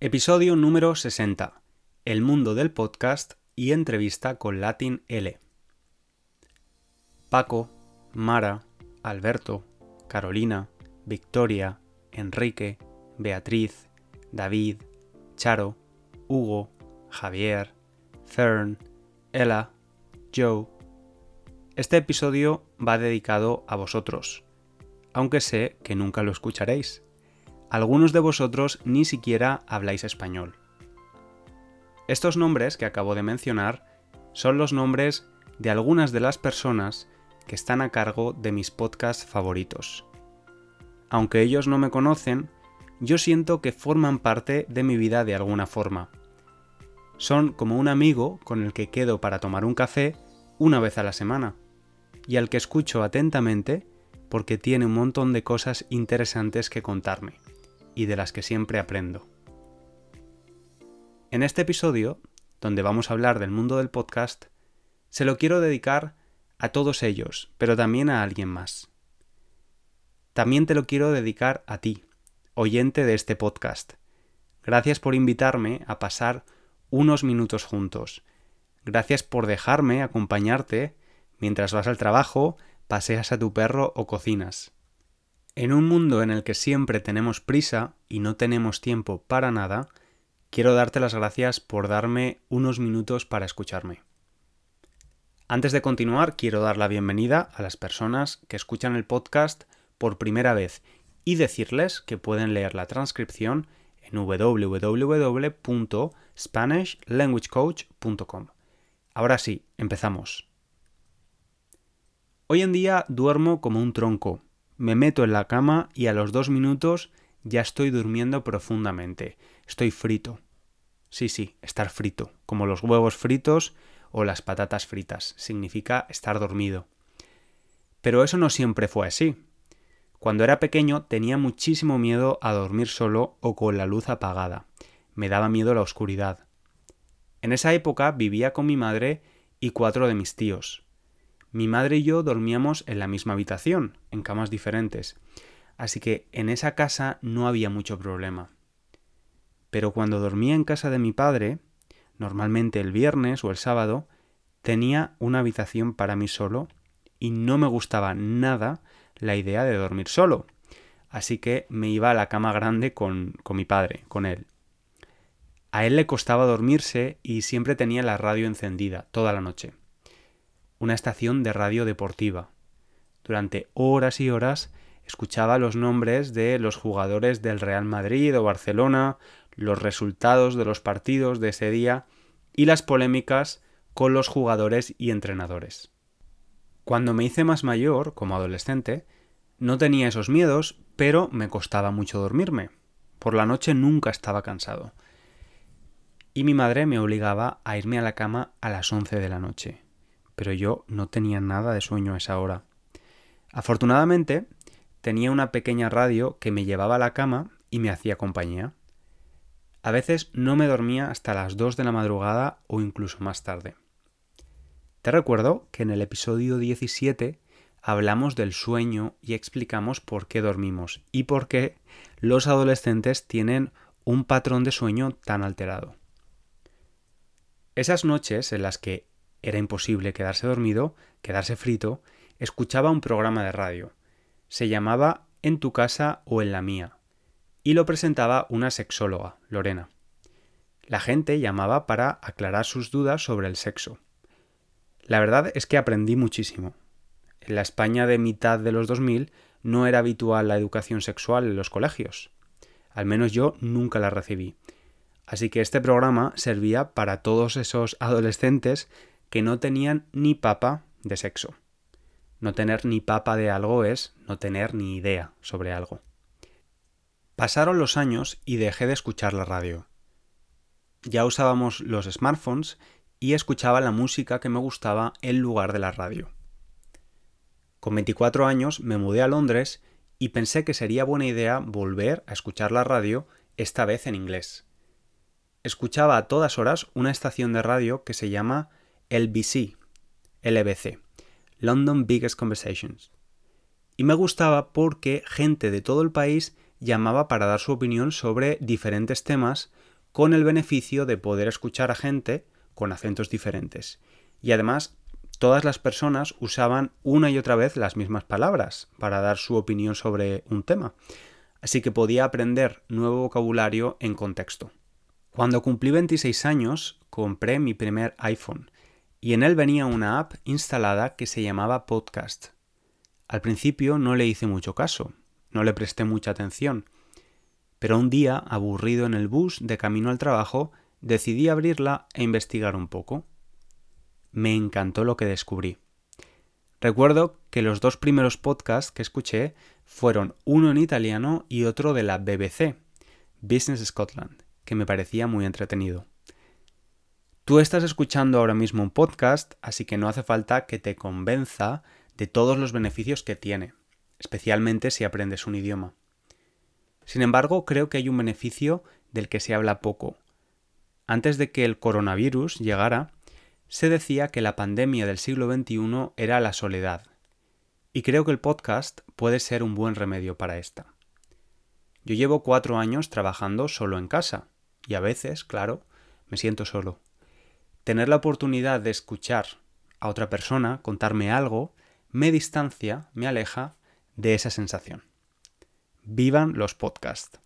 Episodio número 60. El mundo del podcast y entrevista con Latin L. Paco, Mara, Alberto, Carolina, Victoria, Enrique, Beatriz, David, Charo, Hugo, Javier, Fern, Ella, Joe. Este episodio va dedicado a vosotros, aunque sé que nunca lo escucharéis. Algunos de vosotros ni siquiera habláis español. Estos nombres que acabo de mencionar son los nombres de algunas de las personas que están a cargo de mis podcasts favoritos. Aunque ellos no me conocen, yo siento que forman parte de mi vida de alguna forma. Son como un amigo con el que quedo para tomar un café una vez a la semana, y al que escucho atentamente porque tiene un montón de cosas interesantes que contarme, y de las que siempre aprendo. En este episodio, donde vamos a hablar del mundo del podcast, se lo quiero dedicar a todos ellos, pero también a alguien más. También te lo quiero dedicar a ti, oyente de este podcast. Gracias por invitarme a pasar unos minutos juntos. Gracias por dejarme acompañarte mientras vas al trabajo, paseas a tu perro o cocinas. En un mundo en el que siempre tenemos prisa y no tenemos tiempo para nada, quiero darte las gracias por darme unos minutos para escucharme. Antes de continuar, quiero dar la bienvenida a las personas que escuchan el podcast por primera vez y decirles que pueden leer la transcripción en www.spanishlanguagecoach.com. Ahora sí, empezamos. Hoy en día duermo como un tronco. Me meto en la cama y a los dos minutos ya estoy durmiendo profundamente. Estoy frito. Sí, sí, estar frito, como los huevos fritos o las patatas fritas. Significa estar dormido. Pero eso no siempre fue así. Cuando era pequeño tenía muchísimo miedo a dormir solo o con la luz apagada. Me daba miedo la oscuridad. En esa época vivía con mi madre y cuatro de mis tíos. Mi madre y yo dormíamos en la misma habitación, en camas diferentes, así que en esa casa no había mucho problema. Pero cuando dormía en casa de mi padre, normalmente el viernes o el sábado, tenía una habitación para mí solo y no me gustaba nada la idea de dormir solo. Así que me iba a la cama grande con, con mi padre, con él. A él le costaba dormirse y siempre tenía la radio encendida toda la noche. Una estación de radio deportiva. Durante horas y horas escuchaba los nombres de los jugadores del Real Madrid o Barcelona, los resultados de los partidos de ese día y las polémicas con los jugadores y entrenadores. Cuando me hice más mayor, como adolescente, no tenía esos miedos, pero me costaba mucho dormirme. Por la noche nunca estaba cansado. Y mi madre me obligaba a irme a la cama a las 11 de la noche. Pero yo no tenía nada de sueño a esa hora. Afortunadamente, tenía una pequeña radio que me llevaba a la cama y me hacía compañía. A veces no me dormía hasta las 2 de la madrugada o incluso más tarde. Te recuerdo que en el episodio 17 hablamos del sueño y explicamos por qué dormimos y por qué los adolescentes tienen un patrón de sueño tan alterado. Esas noches en las que era imposible quedarse dormido, quedarse frito, escuchaba un programa de radio. Se llamaba En tu casa o en la mía y lo presentaba una sexóloga, Lorena. La gente llamaba para aclarar sus dudas sobre el sexo. La verdad es que aprendí muchísimo. En la España de mitad de los 2000 no era habitual la educación sexual en los colegios. Al menos yo nunca la recibí. Así que este programa servía para todos esos adolescentes que no tenían ni papa de sexo. No tener ni papa de algo es no tener ni idea sobre algo. Pasaron los años y dejé de escuchar la radio. Ya usábamos los smartphones y escuchaba la música que me gustaba en lugar de la radio. Con 24 años me mudé a Londres y pensé que sería buena idea volver a escuchar la radio, esta vez en inglés. Escuchaba a todas horas una estación de radio que se llama LBC, LBC, London Biggest Conversations. Y me gustaba porque gente de todo el país llamaba para dar su opinión sobre diferentes temas con el beneficio de poder escuchar a gente con acentos diferentes. Y además, todas las personas usaban una y otra vez las mismas palabras para dar su opinión sobre un tema. Así que podía aprender nuevo vocabulario en contexto. Cuando cumplí 26 años, compré mi primer iPhone y en él venía una app instalada que se llamaba Podcast. Al principio no le hice mucho caso, no le presté mucha atención, pero un día, aburrido en el bus de camino al trabajo, decidí abrirla e investigar un poco. Me encantó lo que descubrí. Recuerdo que los dos primeros podcasts que escuché fueron uno en italiano y otro de la BBC, Business Scotland, que me parecía muy entretenido. Tú estás escuchando ahora mismo un podcast, así que no hace falta que te convenza de todos los beneficios que tiene, especialmente si aprendes un idioma. Sin embargo, creo que hay un beneficio del que se habla poco. Antes de que el coronavirus llegara, se decía que la pandemia del siglo XXI era la soledad, y creo que el podcast puede ser un buen remedio para esta. Yo llevo cuatro años trabajando solo en casa, y a veces, claro, me siento solo. Tener la oportunidad de escuchar a otra persona contarme algo me distancia, me aleja de esa sensación. Vivan los podcasts.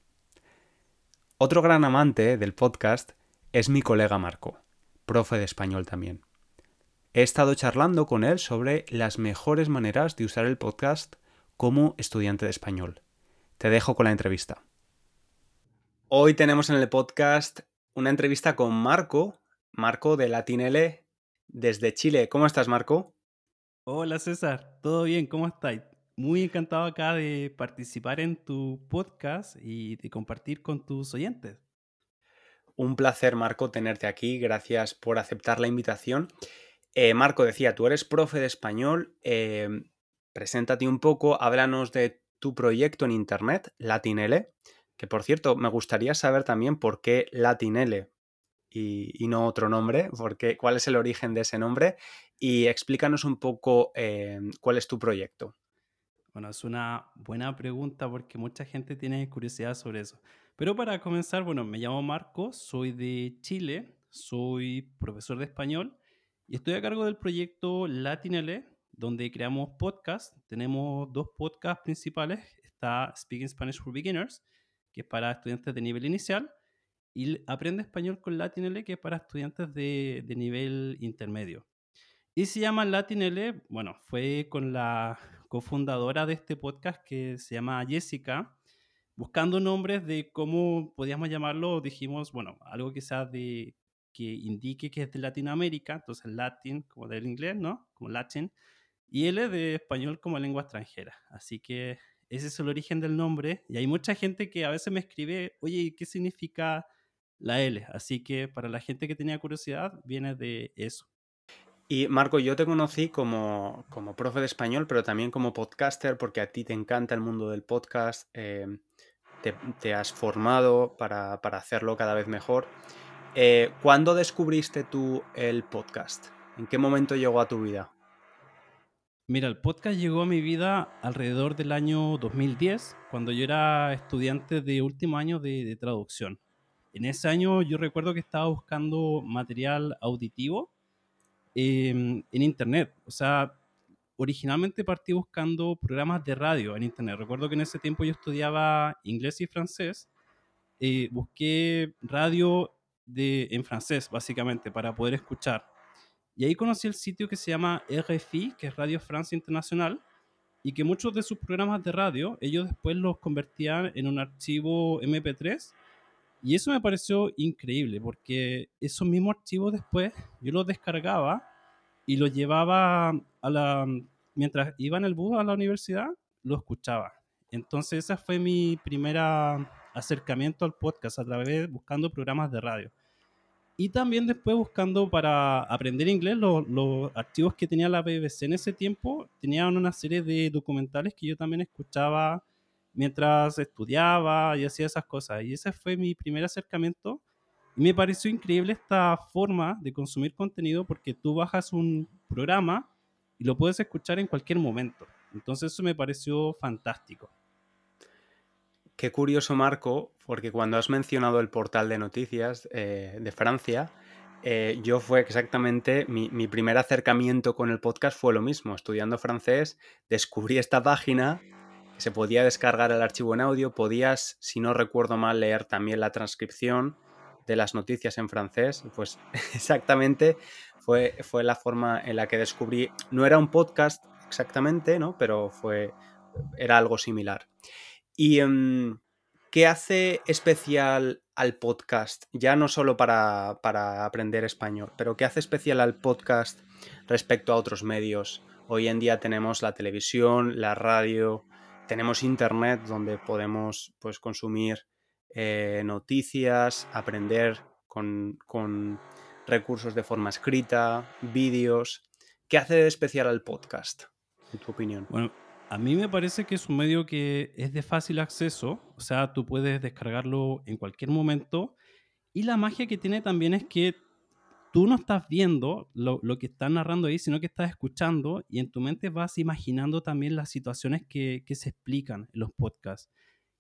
Otro gran amante del podcast es mi colega Marco, profe de español también. He estado charlando con él sobre las mejores maneras de usar el podcast como estudiante de español. Te dejo con la entrevista. Hoy tenemos en el podcast una entrevista con Marco, Marco de Latinele desde Chile. ¿Cómo estás, Marco? Hola, César. ¿Todo bien? ¿Cómo estás? Muy encantado acá de participar en tu podcast y de compartir con tus oyentes. Un placer, Marco, tenerte aquí. Gracias por aceptar la invitación. Eh, Marco decía, tú eres profe de español. Eh, preséntate un poco, háblanos de tu proyecto en Internet, Latinele, que por cierto, me gustaría saber también por qué Latinele y, no otro nombre, porque, cuál es el origen de ese nombre y explícanos un poco eh, cuál es tu proyecto. Bueno, es una buena pregunta porque mucha gente tiene curiosidad sobre eso. Pero para comenzar, bueno, me llamo Marco, soy de Chile, soy profesor de español y estoy a cargo del proyecto Latinele, donde creamos podcasts. Tenemos dos podcasts principales. Está Speaking Spanish for Beginners, que es para estudiantes de nivel inicial, y Aprende Español con LatinL, que es para estudiantes de, de nivel intermedio. Y se llama LatinL, bueno, fue con la cofundadora de este podcast que se llama Jessica, buscando nombres de cómo podíamos llamarlo, dijimos, bueno, algo sea de que indique que es de Latinoamérica, entonces Latin como del inglés, ¿no? Como Latin, y L de español como lengua extranjera. Así que ese es el origen del nombre y hay mucha gente que a veces me escribe, oye, ¿qué significa la L? Así que para la gente que tenía curiosidad, viene de eso. Y Marco, yo te conocí como, como profe de español, pero también como podcaster, porque a ti te encanta el mundo del podcast, eh, te, has formado para, hacerlo cada vez mejor. Eh, ¿Cuándo descubriste tú el podcast? ¿En qué momento llegó a tu vida? Mira, el podcast llegó a mi vida alrededor del año 2010, cuando yo era estudiante de último año de traducción. En ese año yo recuerdo que estaba buscando material auditivo Em, en Internet. O sea, originalmente partí buscando programas de radio en Internet. Recuerdo que en ese tiempo yo estudiaba inglés y francés. Eh, busqué radio de, en francés, básicamente, para poder escuchar. Y ahí conocí el sitio que se llama RFI, que es Radio Francia Internacional, y que muchos de sus programas de radio, ellos después los convertían en un archivo MP3 y eso me pareció increíble porque esos mismos archivos después yo los descargaba y los llevaba a la... Mientras iba en el bus a la universidad, lo escuchaba. Entonces ese fue mi primer acercamiento al podcast a través de buscando programas de radio. Y también después buscando para aprender inglés los, los archivos que tenía la BBC en ese tiempo, tenían una serie de documentales que yo también escuchaba mientras estudiaba y hacía esas cosas. Y ese fue mi primer acercamiento. Y me pareció increíble esta forma de consumir contenido porque tú bajas un programa y lo puedes escuchar en cualquier momento. Entonces eso me pareció fantástico. qué curioso, Marco, porque cuando has mencionado el portal de noticias eh, de Francia, eh, yo fue exactamente, mi, mi, primer acercamiento con el podcast fue lo mismo. Estudiando francés, descubrí esta página, se podía descargar el archivo en audio, podías, si no recuerdo mal, leer también la transcripción de las noticias en francés. Pues exactamente fue, fue la forma en la que descubrí, no era un podcast exactamente, ¿no? Pero fue, era algo similar. Y... Um, ¿Qué hace especial al podcast? Ya no solo para, aprender español, pero ¿qué hace especial al podcast respecto a otros medios? Hoy en día tenemos la televisión, la radio, tenemos internet donde podemos pues, consumir eh, noticias, aprender con, con, recursos de forma escrita, vídeos. ¿Qué hace de especial al podcast, en tu opinión? Bueno, a mí me parece que es un medio que es de fácil acceso, o sea, tú puedes descargarlo en cualquier momento. Y la magia que tiene también es que tú no estás viendo lo, que están narrando ahí, sino que estás escuchando y en tu mente vas imaginando también las situaciones que, que se explican en los podcasts.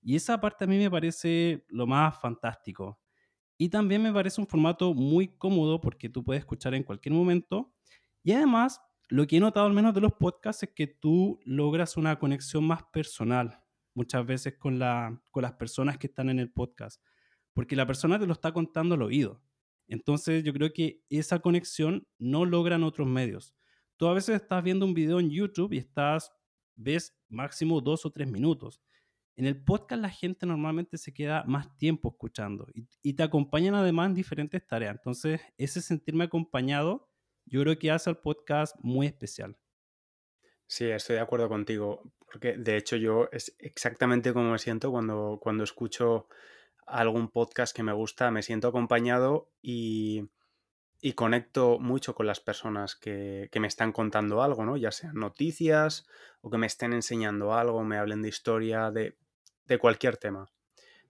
Y esa parte a mí me parece lo más fantástico. Y también me parece un formato muy cómodo porque tú puedes escuchar en cualquier momento. Y además lo que he notado al menos de los podcasts es que tú logras una conexión más personal muchas veces con, la, con las personas que están en el podcast, porque la persona te lo está contando al oído. Entonces yo creo que esa conexión no logran otros medios. Tú a veces estás viendo un video en YouTube y estás, ves máximo dos o tres minutos. En el podcast la gente normalmente se queda más tiempo escuchando y, te acompañan además en diferentes tareas. Entonces ese sentirme acompañado yo creo que hace el podcast muy especial. Sí, estoy de acuerdo contigo, porque de hecho yo es exactamente como me siento cuando, cuando escucho algún podcast que me gusta, me siento acompañado y, y conecto mucho con las personas que, que, me están contando algo, ¿no? Ya sean noticias o que me estén enseñando algo, me hablen de historia, de, de cualquier tema,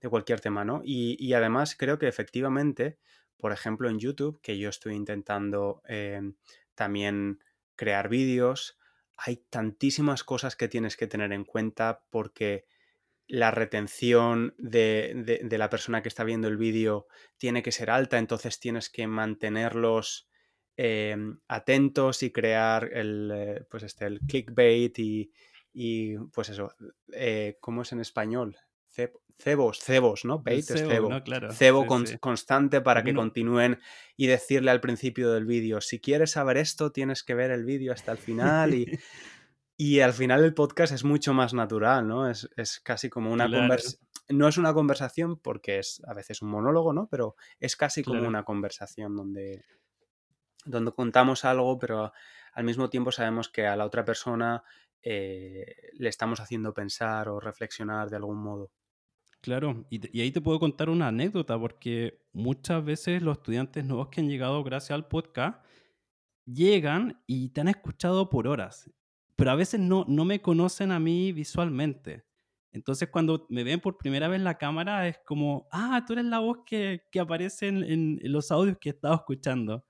de cualquier tema, ¿no? Y, y además creo que efectivamente por ejemplo, en YouTube, que yo estoy intentando em, también crear vídeos, hay tantísimas cosas que tienes que tener en cuenta porque la retención de, la persona que está viendo el vídeo tiene que ser alta, entonces tienes que mantenerlos em, atentos y crear el, eh, pues este, el clickbait y, y pues eso, eh, ¿cómo es en español? cebos, cebos, ¿no? Bait es cebo. Cebo constante para que continúen y decirle al principio del vídeo, si quieres saber esto, tienes que ver el vídeo hasta el final y... y al final el podcast es mucho más natural, ¿no? Es, casi como una conversación. No es una conversación porque es a veces un monólogo, ¿no? Pero es casi como una conversación donde, donde contamos algo, pero al mismo tiempo sabemos que a la otra persona eh, le estamos haciendo pensar o reflexionar de algún modo. Claro, y, ahí te puedo contar una anécdota, porque muchas veces los estudiantes nuevos que han llegado gracias al podcast llegan y te han escuchado por horas, pero a veces no, no me conocen a mí visualmente. Entonces cuando me ven por primera vez en la cámara es como, ah, tú eres la voz que, que aparece en, en, los audios que he estado escuchando.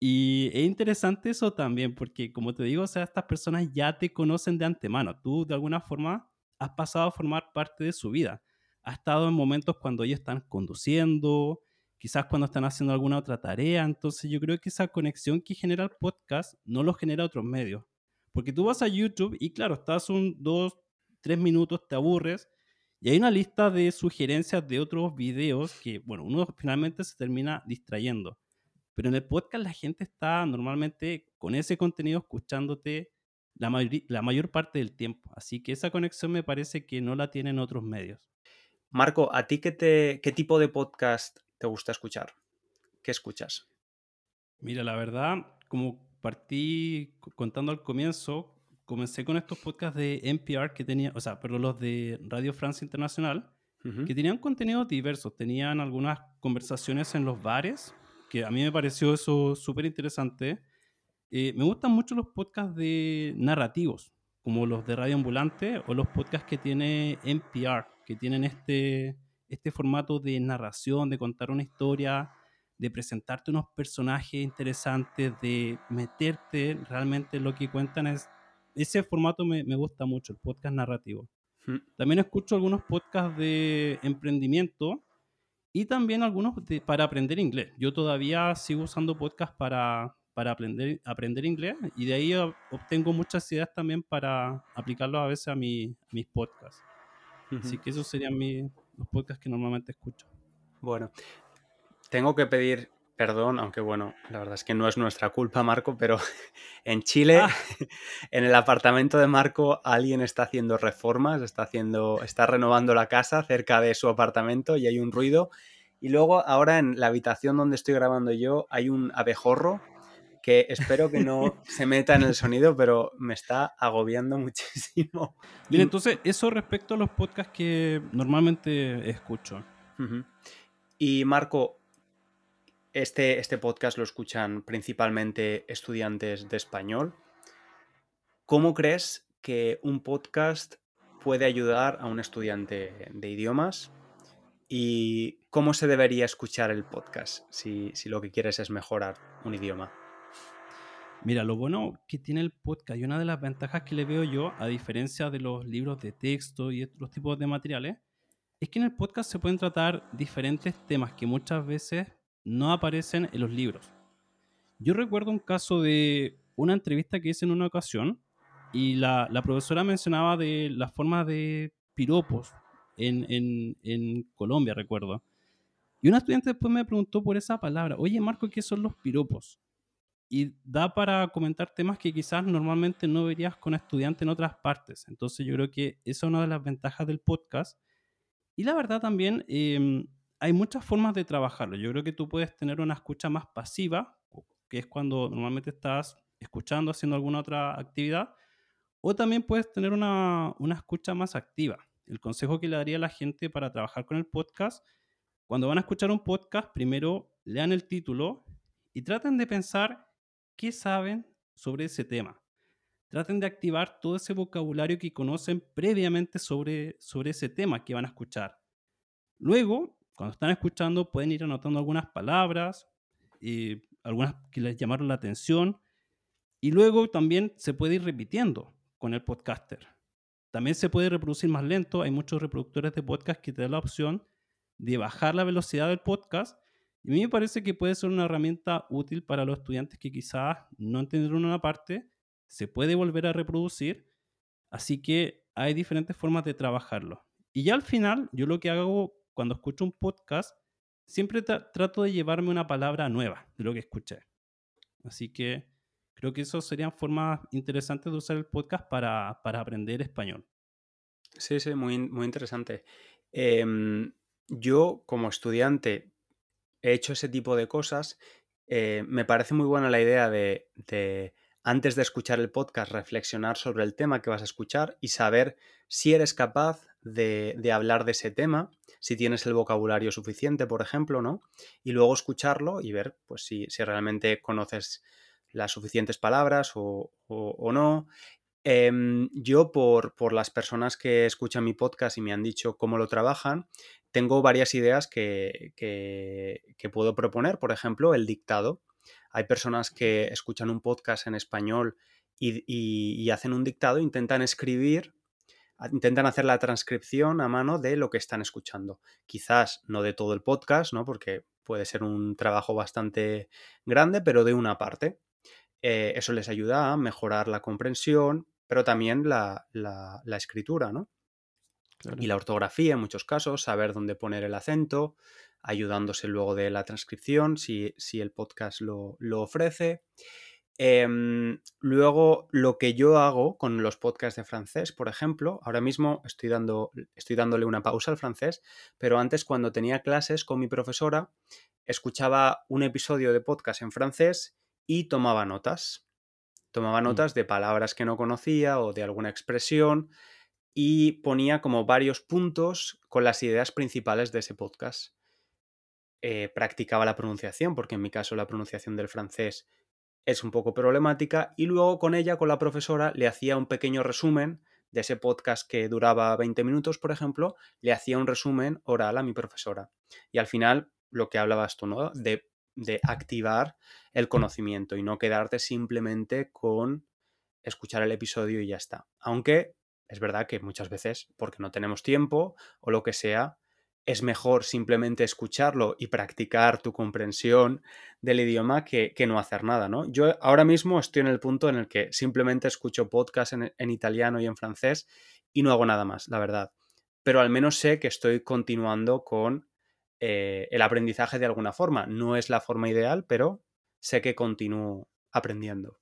Y es interesante eso también, porque como te digo, o sea, estas personas ya te conocen de antemano. Tú de alguna forma has pasado a formar parte de su vida ha estado en momentos cuando ellos están conduciendo, quizás cuando están haciendo alguna otra tarea. Entonces yo creo que esa conexión que genera el podcast no lo genera otros medios. Porque tú vas a YouTube y claro, estás un dos, tres minutos, te aburres y hay una lista de sugerencias de otros videos que, bueno, uno finalmente se termina distrayendo. Pero en el podcast la gente está normalmente con ese contenido escuchándote la, la mayor parte del tiempo. Así que esa conexión me parece que no la tienen otros medios. Marco, ¿a ti qué, te, qué tipo de podcast te gusta escuchar? ¿Qué escuchas? Mira, la verdad, como partí contando al comienzo, comencé con estos podcasts de NPR que tenía, o sea, pero los de Radio Francia Internacional, que tenían contenidos diversos. Tenían algunas conversaciones en los bares, que a mí me pareció eso súper interesante. Eh, me gustan mucho los podcasts de narrativos, como los de Radio Ambulante o los podcasts que tiene NPR, que tienen este, este formato de narración, de contar una historia, de presentarte unos personajes interesantes, de meterte realmente en lo que cuentan. Es, ese formato me, me gusta mucho, el podcast narrativo. Mm. También escucho algunos podcasts de emprendimiento y también algunos de- para aprender inglés. Yo todavía sigo usando podcasts para, para aprender, aprender inglés y de ahí ob- obtengo muchas ideas también para aplicarlos a veces a, mi- a mis podcasts. Así Ujú. que esos serían mi- los podcasts que normalmente escucho. Bueno, tengo que pedir perdón, aunque bueno, la verdad es que no es nuestra culpa, Marco, pero en Chile, Ah. en el apartamento de Marco, alguien está haciendo reformas, está haciendo, está renovando la casa cerca de su apartamento y hay un ruido. Y luego ahora en la habitación donde estoy grabando yo hay un abejorro que espero que no se meta en el sonido, pero me está agobiando muchísimo. Bien, entonces, eso respecto a los podcasts que normalmente escucho. Y Marco, este, este podcast lo escuchan principalmente estudiantes de español. ¿Cómo crees que un podcast puede ayudar a un estudiante de idiomas? ¿Y cómo se debería escuchar el podcast si, si lo que quieres es mejorar un idioma? Mira, lo bueno que tiene el podcast y una de las ventajas que le veo yo, a diferencia de los libros de texto y otros tipos de materiales, es que en el podcast se pueden tratar diferentes temas que muchas veces no aparecen en los libros. Yo recuerdo un caso de una entrevista que hice en una ocasión y la, la profesora mencionaba de las formas de piropos en, en, en Colombia, recuerdo. Y una estudiante después me preguntó por esa palabra, oye Marco, ¿qué son los piropos? y da para comentar temas que quizás normalmente no verías con estudiantes en otras partes. Entonces yo creo que esa es una de las ventajas del podcast. Y la verdad también eh, hay muchas formas de trabajarlo. Yo creo que tú puedes tener una escucha más pasiva, que es cuando normalmente estás escuchando, haciendo alguna otra actividad, o también puedes tener una, una escucha más activa. El consejo que le daría a la gente para trabajar con el podcast, cuando van a escuchar un podcast, primero lean el título y traten de pensar qué saben sobre ese tema. Traten de activar todo ese vocabulario que conocen previamente sobre, sobre ese tema que van a escuchar. Luego, cuando están escuchando, pueden ir anotando algunas palabras, eh, algunas que les llamaron la atención, y luego también se puede ir repitiendo con el podcaster. También se puede reproducir más lento. Hay muchos reproductores de podcast que te dan la opción de bajar la velocidad del podcast y a mí me parece que puede ser una herramienta útil para los estudiantes que quizás no entendieron una parte, se puede volver a reproducir, así que hay diferentes formas de trabajarlo. Y ya al final, yo lo que hago cuando escucho un podcast, siempre tra trato de llevarme una palabra nueva de lo que escuché. Así que creo que eso serían formas interesantes de usar el podcast para, para aprender español. Sí, sí, muy, muy interesante. Eh, yo como estudiante he hecho ese tipo de cosas. Eh, me parece muy buena la idea de, de, antes de escuchar el podcast, reflexionar sobre el tema que vas a escuchar y saber si eres capaz de, de, hablar de ese tema, si tienes el vocabulario suficiente, por ejemplo, ¿no? Y luego escucharlo y ver pues, si, si realmente conoces las suficientes palabras o, o, no. Eh, yo, por, por, las personas que escuchan mi podcast y me han dicho cómo lo trabajan, tengo varias ideas que, que, puedo proponer. Por ejemplo, el dictado. Hay personas que escuchan un podcast en español y, y hacen un dictado, intentan escribir, intentan hacer la transcripción a mano de lo que están escuchando. Quizás no de todo el podcast, ¿no? Porque puede ser un trabajo bastante grande, pero de una parte. Eh, eso les ayuda a mejorar la comprensión, pero también la, la, la escritura, ¿no? Claro. Y la ortografía en muchos casos, saber dónde poner el acento, ayudándose luego de la transcripción si, si el podcast lo, lo ofrece. Eh, luego, lo que yo hago con los podcasts de francés, por ejemplo, ahora mismo estoy, dando, estoy dándole una pausa al francés, pero antes cuando tenía clases con mi profesora, escuchaba un episodio de podcast en francés y tomaba notas. Tomaba notas de palabras que no conocía o de alguna expresión y ponía como varios puntos con las ideas principales de ese podcast. Eh, practicaba la pronunciación, porque en mi caso la pronunciación del francés es un poco problemática, y luego con ella, con la profesora, le hacía un pequeño resumen de ese podcast que duraba 20 minutos, por ejemplo, le hacía un resumen oral a mi profesora. Y al final, lo que hablabas tú, ¿no? De, de activar el conocimiento y no quedarte simplemente con escuchar el episodio y ya está. Aunque es verdad que muchas veces, porque no tenemos tiempo o lo que sea, es mejor simplemente escucharlo y practicar tu comprensión del idioma que, no hacer nada, ¿no? Yo ahora mismo estoy en el punto en el que simplemente escucho podcast en, italiano y en francés y no hago nada más, la verdad. Pero al menos sé que estoy continuando con eh, el aprendizaje de alguna forma. No es la forma ideal, pero sé que continúo aprendiendo.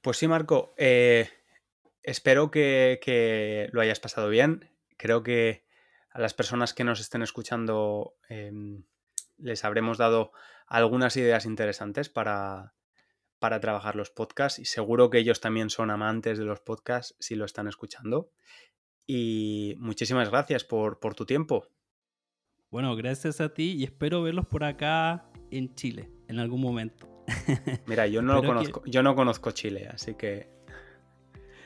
Pues sí, Marco, eh, espero que, que lo hayas pasado bien. Creo que a las personas que nos estén escuchando em, les habremos dado algunas ideas interesantes para, para trabajar los podcasts y seguro que ellos también son amantes de los podcasts si lo están escuchando. Y muchísimas gracias por, tu tiempo. Bueno, gracias a ti y espero verlos por acá en Chile en algún momento. Mira, yo no, conozco, yo no conozco Chile, así que...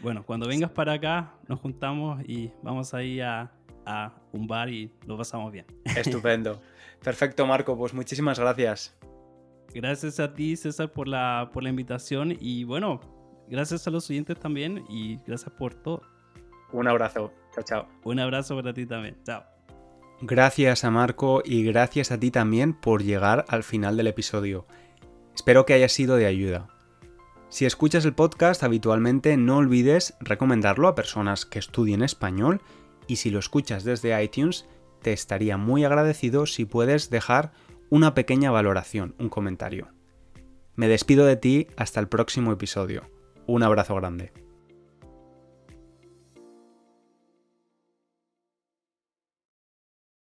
Bueno, cuando vengas para acá nos juntamos y vamos ahí a, a un bar y lo pasamos bien. Estupendo. Perfecto, Marco. Pues muchísimas gracias. Gracias a ti, César, por la, por la invitación y bueno, gracias a los oyentes también y gracias por todo. Un abrazo. Chao, chao. Un abrazo para ti también. Chao. Gracias a Marco y gracias a ti también por llegar al final del episodio. Espero que haya sido de ayuda. Si escuchas el podcast habitualmente, no olvides recomendarlo a personas que estudien español y si lo escuchas desde iTunes, te estaría muy agradecido si puedes dejar una pequeña valoración, un comentario. Me despido de ti hasta el próximo episodio. Un abrazo grande.